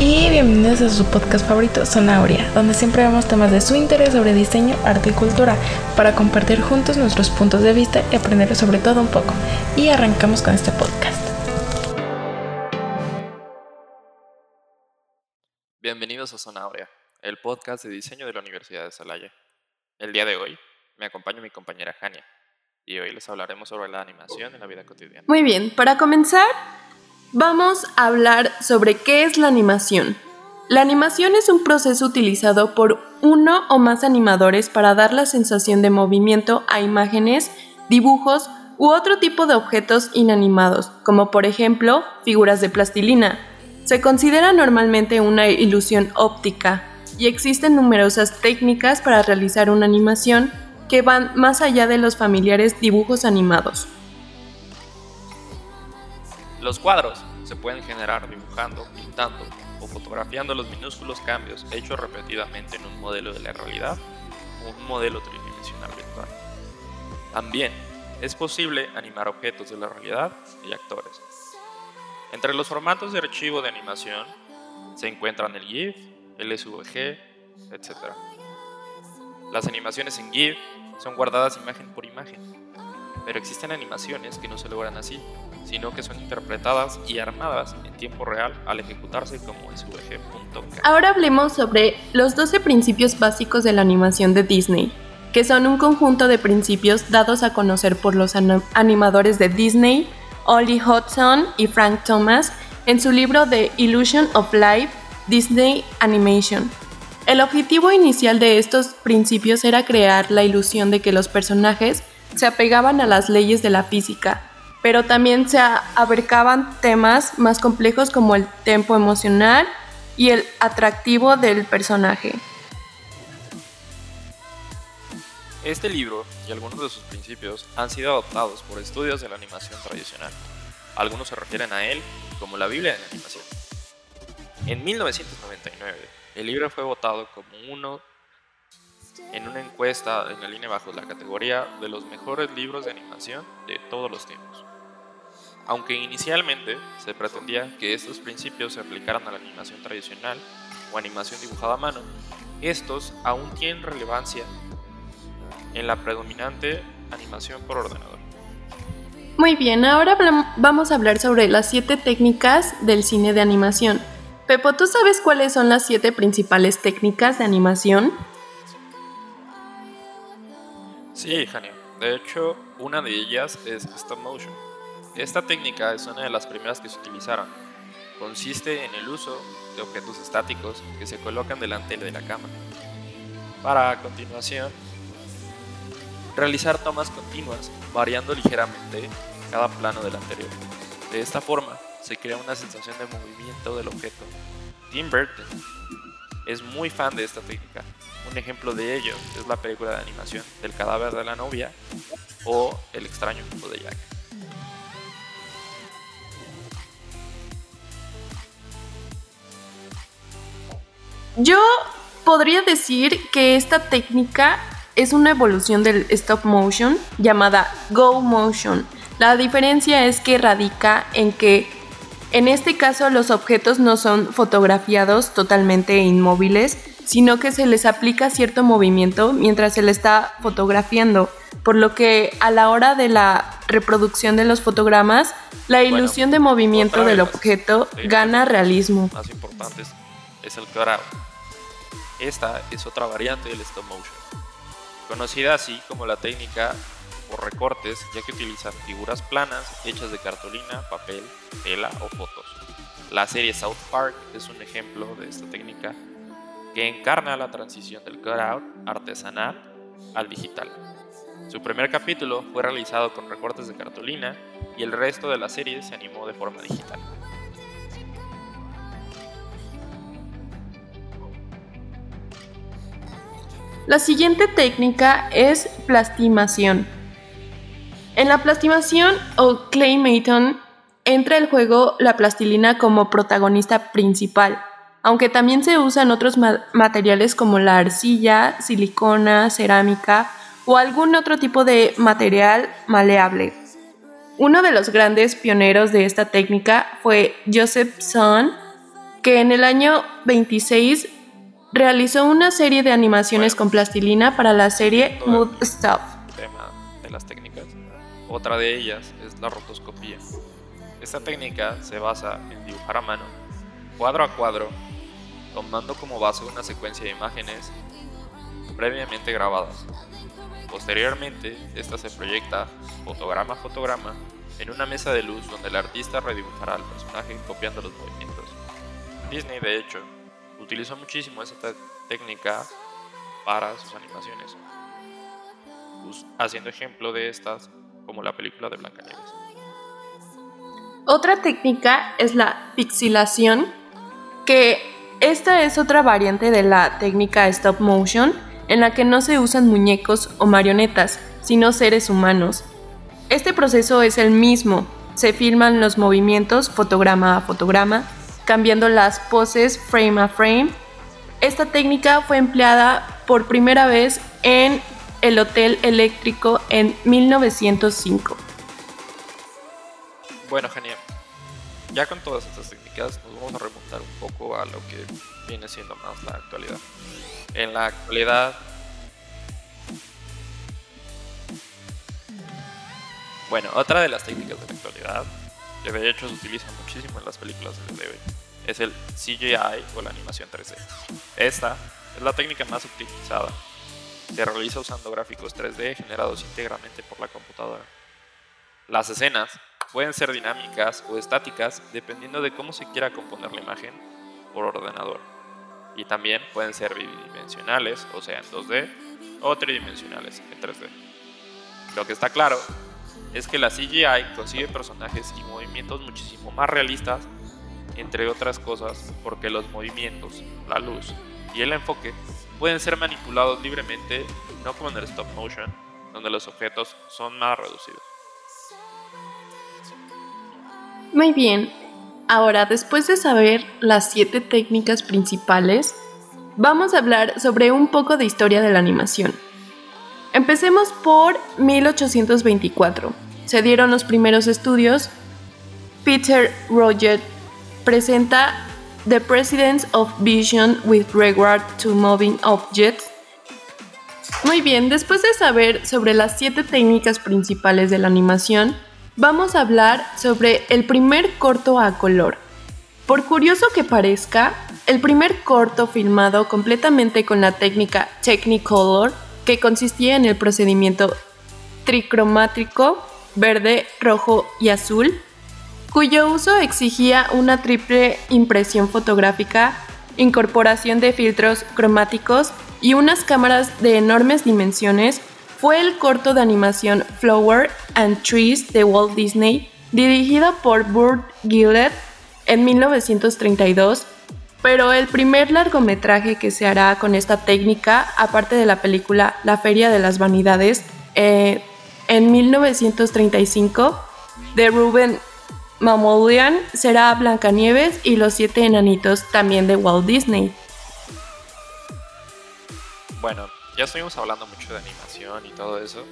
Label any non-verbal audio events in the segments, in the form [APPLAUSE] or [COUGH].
y bienvenidos a su podcast favorito, Sonauria, donde siempre vemos temas de su interés sobre diseño, arte y cultura, para compartir juntos nuestros puntos de vista y aprender sobre todo un poco. Y arrancamos con este podcast. Bienvenidos a Sonauria, el podcast de diseño de la Universidad de Salaya. El día de hoy me acompaña mi compañera Jania, y hoy les hablaremos sobre la animación en la vida cotidiana. Muy bien, para comenzar, Vamos a hablar sobre qué es la animación. La animación es un proceso utilizado por uno o más animadores para dar la sensación de movimiento a imágenes, dibujos u otro tipo de objetos inanimados, como por ejemplo figuras de plastilina. Se considera normalmente una ilusión óptica y existen numerosas técnicas para realizar una animación que van más allá de los familiares dibujos animados. Los cuadros se pueden generar dibujando, pintando o fotografiando los minúsculos cambios hechos repetidamente en un modelo de la realidad o un modelo tridimensional virtual. También es posible animar objetos de la realidad y actores. Entre los formatos de archivo de animación se encuentran el GIF, el SVG, etc. Las animaciones en GIF son guardadas imagen por imagen, pero existen animaciones que no se logran así, sino que son interpretadas y armadas en tiempo real al ejecutarse como SVG.k. Ahora hablemos sobre los 12 principios básicos de la animación de Disney, que son un conjunto de principios dados a conocer por los animadores de Disney, Ollie Hudson y Frank Thomas, en su libro The Illusion of Life, Disney Animation. El objetivo inicial de estos principios era crear la ilusión de que los personajes se apegaban a las leyes de la física, pero también se abarcaban temas más complejos como el tempo emocional y el atractivo del personaje. Este libro y algunos de sus principios han sido adoptados por estudios de la animación tradicional. Algunos se refieren a él como la Biblia de la animación. En 1999, el libro fue votado como uno en una encuesta en la línea bajo la categoría de los mejores libros de animación de todos los tiempos. Aunque inicialmente se pretendía que estos principios se aplicaran a la animación tradicional o animación dibujada a mano, estos aún tienen relevancia en la predominante animación por ordenador. Muy bien, ahora vamos a hablar sobre las siete técnicas del cine de animación. Pepo, ¿tú sabes cuáles son las siete principales técnicas de animación? Sí, Jania. De hecho, una de ellas es stop motion. Esta técnica es una de las primeras que se utilizaron. Consiste en el uso de objetos estáticos que se colocan delante de la cámara. Para a continuación realizar tomas continuas, variando ligeramente cada plano del anterior. De esta forma, se crea una sensación de movimiento del objeto. Tim Burton es muy fan de esta técnica un ejemplo de ello es la película de animación del cadáver de la novia o El extraño mundo de Jack. Yo podría decir que esta técnica es una evolución del stop motion llamada go motion. La diferencia es que radica en que en este caso los objetos no son fotografiados totalmente inmóviles, sino que se les aplica cierto movimiento mientras se le está fotografiando, por lo que a la hora de la reproducción de los fotogramas, la ilusión de movimiento del objeto gana realismo. Más importantes es el cuadrado. Esta es otra variante del stop motion, conocida así como la técnica por recortes, ya que utiliza figuras planas hechas de cartulina, papel, tela o fotos. La serie South Park es un ejemplo de esta técnica que encarna la transición del cutout artesanal al digital. Su primer capítulo fue realizado con recortes de cartulina y el resto de la serie se animó de forma digital. La siguiente técnica es plastimación. En la plastimación o claymaton entra el juego la plastilina como protagonista principal aunque también se usan otros materiales como la arcilla, silicona, cerámica o algún otro tipo de material maleable. Uno de los grandes pioneros de esta técnica fue Joseph Son, que en el año 26 realizó una serie de animaciones con plastilina para la serie Mood Stuff. Tema de las técnicas. Otra de ellas es la rotoscopía. Esta técnica se basa en dibujar a mano, cuadro a cuadro, tomando como base una secuencia de imágenes previamente grabadas. Posteriormente, esta se proyecta fotograma a fotograma en una mesa de luz donde el artista redibujará al personaje copiando los movimientos. Disney, de hecho, utilizó muchísimo esta técnica para sus animaciones, haciendo ejemplo de estas como la película de Blancanieves. Otra técnica es la pixilación, que esta es otra variante de la técnica stop motion, en la que no se usan muñecos o marionetas, sino seres humanos. Este proceso es el mismo, se filman los movimientos fotograma a fotograma, cambiando las poses frame a frame. Esta técnica fue empleada por primera vez en el Hotel Eléctrico en 1905. Bueno, genial. Ya con todas estas técnicas nos vamos a remontar un poco a lo que viene siendo más la actualidad. En la actualidad Bueno, otra de las técnicas de la actualidad, que de hecho se utiliza muchísimo en las películas de hoy, es el CGI o la animación 3D. Esta es la técnica más utilizada. Se realiza usando gráficos 3D generados íntegramente por la computadora. Las escenas pueden ser dinámicas o estáticas dependiendo de cómo se quiera componer la imagen por ordenador. Y también pueden ser bidimensionales, o sea, en 2D, o tridimensionales, en 3D. Lo que está claro es que la CGI consigue personajes y movimientos muchísimo más realistas, entre otras cosas porque los movimientos, la luz y el enfoque pueden ser manipulados libremente, no como en el stop motion, donde los objetos son más reducidos. Muy bien, ahora después de saber las siete técnicas principales, vamos a hablar sobre un poco de historia de la animación. Empecemos por 1824. Se dieron los primeros estudios. Peter Roger presenta The Presidents of Vision with Regard to Moving Objects. Muy bien, después de saber sobre las siete técnicas principales de la animación, vamos a hablar sobre el primer corto a color. Por curioso que parezca, el primer corto filmado completamente con la técnica Technicolor que consistía en el procedimiento tricromático verde, rojo y azul, cuyo uso exigía una triple impresión fotográfica, incorporación de filtros cromáticos y unas cámaras de enormes dimensiones, fue el corto de animación Flower and Trees de Walt Disney, dirigido por Burt Gillett en 1932 pero el primer largometraje que se hará con esta técnica, aparte de la película La Feria de las Vanidades, eh, en 1935, de Ruben Mamoulian, será Blancanieves y los siete enanitos, también de Walt Disney. Bueno, ya estuvimos hablando mucho de animación y todo eso,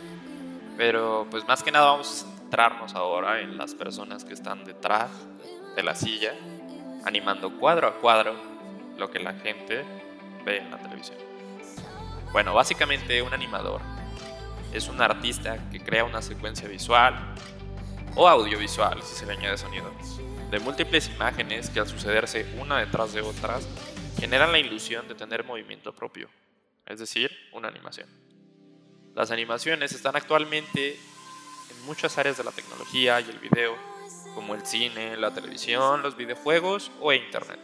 pero pues más que nada vamos a centrarnos ahora en las personas que están detrás de la silla animando cuadro a cuadro lo que la gente ve en la televisión. Bueno, básicamente un animador es un artista que crea una secuencia visual o audiovisual, si se le añade sonido, de múltiples imágenes que al sucederse una detrás de otras generan la ilusión de tener movimiento propio, es decir, una animación. Las animaciones están actualmente en muchas áreas de la tecnología y el video, como el cine, la televisión, los videojuegos o Internet.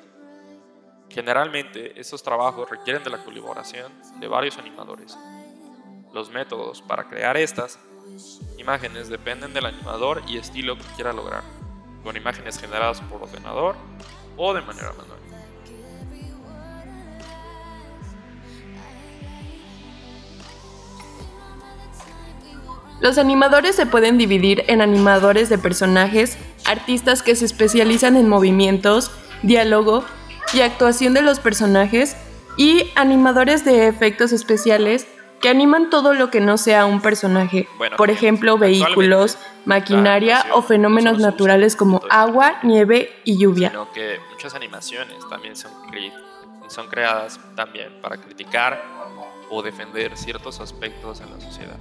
Generalmente, estos trabajos requieren de la colaboración de varios animadores. Los métodos para crear estas imágenes dependen del animador y estilo que quiera lograr, con imágenes generadas por ordenador o de manera manual. Los animadores se pueden dividir en animadores de personajes, artistas que se especializan en movimientos, diálogo y actuación de los personajes, y animadores de efectos especiales que animan todo lo que no sea un personaje, por ejemplo, vehículos, maquinaria o fenómenos naturales como agua, nieve y lluvia. Sino que muchas animaciones también son, son creadas también para criticar o defender ciertos aspectos en la sociedad.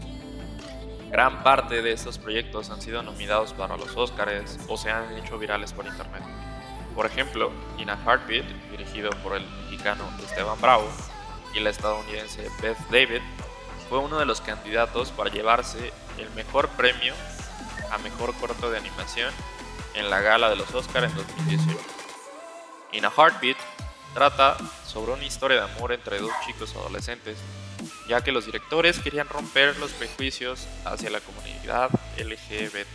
Gran parte de estos proyectos han sido nominados para los Oscars o se han hecho virales por internet. Por ejemplo, In a Heartbeat, dirigido por el mexicano Esteban Bravo, y la estadounidense Beth David, fue uno de los candidatos para llevarse el mejor premio a mejor corto de animación en la gala de los Oscars en 2018. In a Heartbeat trata sobre una historia de amor entre dos chicos adolescentes, ya que los directores querían romper los prejuicios hacia la comunidad LGBT.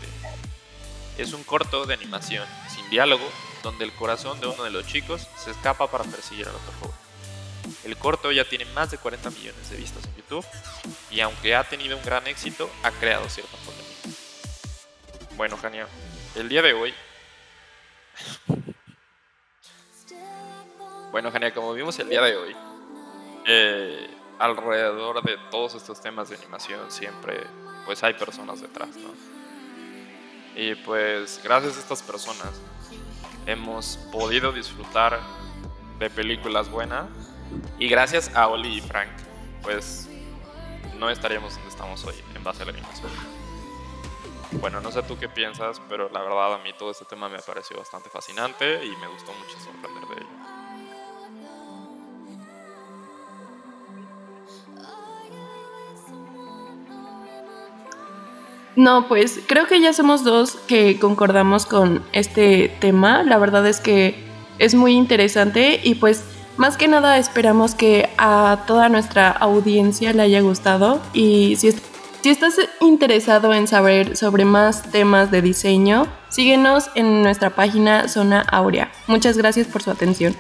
Es un corto de animación sin diálogo donde el corazón de uno de los chicos se escapa para perseguir al otro joven. El corto ya tiene más de 40 millones de vistas en YouTube y aunque ha tenido un gran éxito, ha creado cierta polémica. Bueno, Jania, el día de hoy... [LAUGHS] bueno, Jania, como vimos el día de hoy, eh, alrededor de todos estos temas de animación siempre pues hay personas detrás, ¿no? Y pues gracias a estas personas hemos podido disfrutar de películas buenas y gracias a Oli y Frank, pues no estaríamos donde estamos hoy en base a la animación. Bueno, no sé tú qué piensas, pero la verdad a mí todo este tema me pareció bastante fascinante y me gustó mucho sorprender de ello. No, pues creo que ya somos dos que concordamos con este tema. La verdad es que es muy interesante y pues más que nada esperamos que a toda nuestra audiencia le haya gustado y si, estás interesado en saber sobre más temas de diseño, síguenos en nuestra página Zona Aurea. Muchas gracias por su atención.